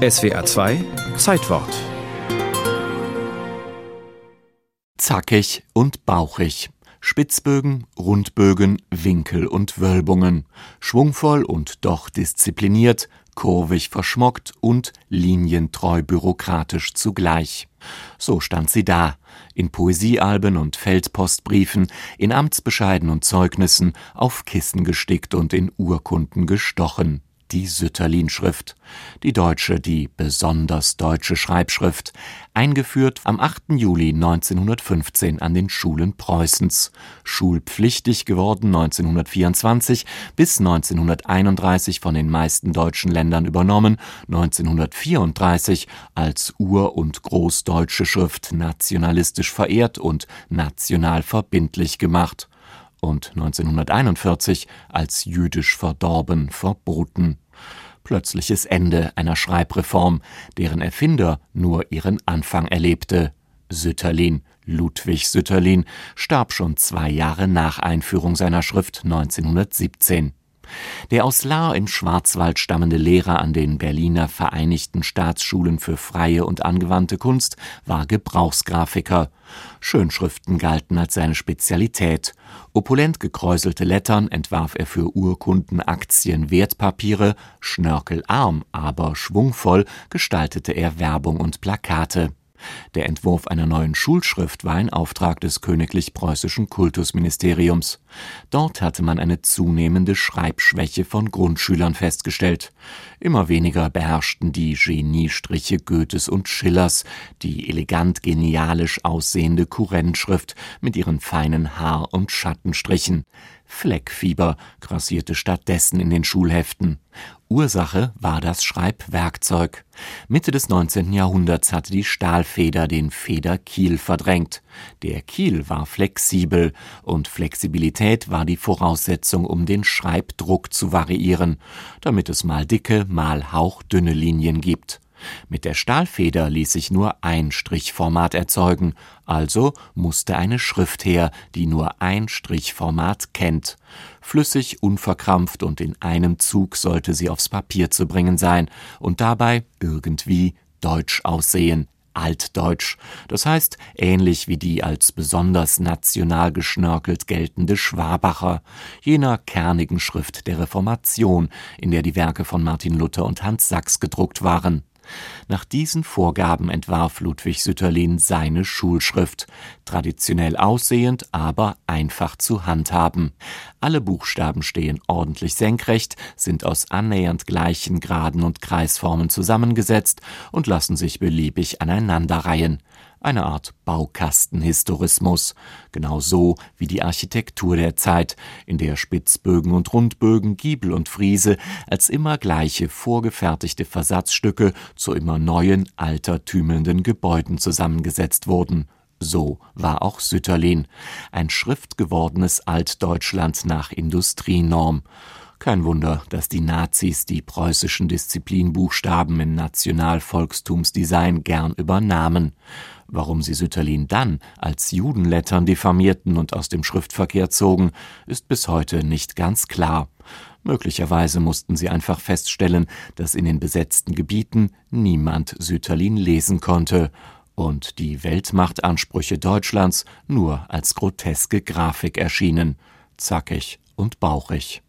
SWA 2 Zeitwort Zackig und bauchig. Spitzbögen, Rundbögen, Winkel und Wölbungen. Schwungvoll und doch diszipliniert, kurvig verschmockt und linientreu bürokratisch zugleich. So stand sie da, in Poesiealben und Feldpostbriefen, in Amtsbescheiden und Zeugnissen, auf Kissen gestickt und in Urkunden gestochen die Sütterlin-Schrift, die deutsche, die besonders deutsche Schreibschrift, eingeführt am 8. Juli 1915 an den Schulen Preußens, schulpflichtig geworden 1924, bis 1931 von den meisten deutschen Ländern übernommen, 1934 als ur- und großdeutsche Schrift nationalistisch verehrt und national verbindlich gemacht und 1941 als jüdisch verdorben verboten. Plötzliches Ende einer Schreibreform, deren Erfinder nur ihren Anfang erlebte. Sütterlin, Ludwig Sütterlin, starb schon zwei Jahre nach Einführung seiner Schrift 1917. Der aus Lahr im Schwarzwald stammende Lehrer an den Berliner Vereinigten Staatsschulen für freie und angewandte Kunst war Gebrauchsgrafiker. Schönschriften galten als seine Spezialität. Opulent gekräuselte Lettern entwarf er für Urkunden, Aktien, Wertpapiere, schnörkelarm, aber schwungvoll gestaltete er Werbung und Plakate. Der Entwurf einer neuen Schulschrift war ein Auftrag des königlich-preußischen Kultusministeriums. Dort hatte man eine zunehmende Schreibschwäche von Grundschülern festgestellt. Immer weniger beherrschten die Geniestriche Goethes und Schillers, die elegant genialisch aussehende Kurrentschrift mit ihren feinen Haar- und Schattenstrichen. Fleckfieber grassierte stattdessen in den Schulheften. Ursache war das Schreibwerkzeug. Mitte des 19. Jahrhunderts hatte die Stahlfeder den Federkiel verdrängt. Der Kiel war flexibel und Flexibilität war die Voraussetzung, um den Schreibdruck zu variieren, damit es mal dicke, mal hauchdünne Linien gibt. Mit der Stahlfeder ließ sich nur ein Strichformat erzeugen, also musste eine Schrift her, die nur ein Strichformat kennt. Flüssig, unverkrampft und in einem Zug sollte sie aufs Papier zu bringen sein und dabei irgendwie deutsch aussehen, altdeutsch, das heißt ähnlich wie die als besonders national geschnörkelt geltende Schwabacher, jener kernigen Schrift der Reformation, in der die Werke von Martin Luther und Hans Sachs gedruckt waren. Nach diesen Vorgaben entwarf Ludwig Sütterlin seine Schulschrift, traditionell aussehend, aber einfach zu handhaben. Alle Buchstaben stehen ordentlich senkrecht, sind aus annähernd gleichen Graden und Kreisformen zusammengesetzt und lassen sich beliebig aneinanderreihen eine Art Baukastenhistorismus, genau so wie die Architektur der Zeit, in der Spitzbögen und Rundbögen, Giebel und Friese als immer gleiche vorgefertigte Versatzstücke zu immer neuen, altertümelnden Gebäuden zusammengesetzt wurden. So war auch Sütterlin, ein schriftgewordenes Altdeutschland nach Industrienorm. Kein Wunder, dass die Nazis die preußischen Disziplinbuchstaben im Nationalvolkstumsdesign gern übernahmen. Warum sie Sütterlin dann als Judenlettern diffamierten und aus dem Schriftverkehr zogen, ist bis heute nicht ganz klar. Möglicherweise mussten sie einfach feststellen, dass in den besetzten Gebieten niemand Sütterlin lesen konnte und die Weltmachtansprüche Deutschlands nur als groteske Grafik erschienen, zackig und bauchig.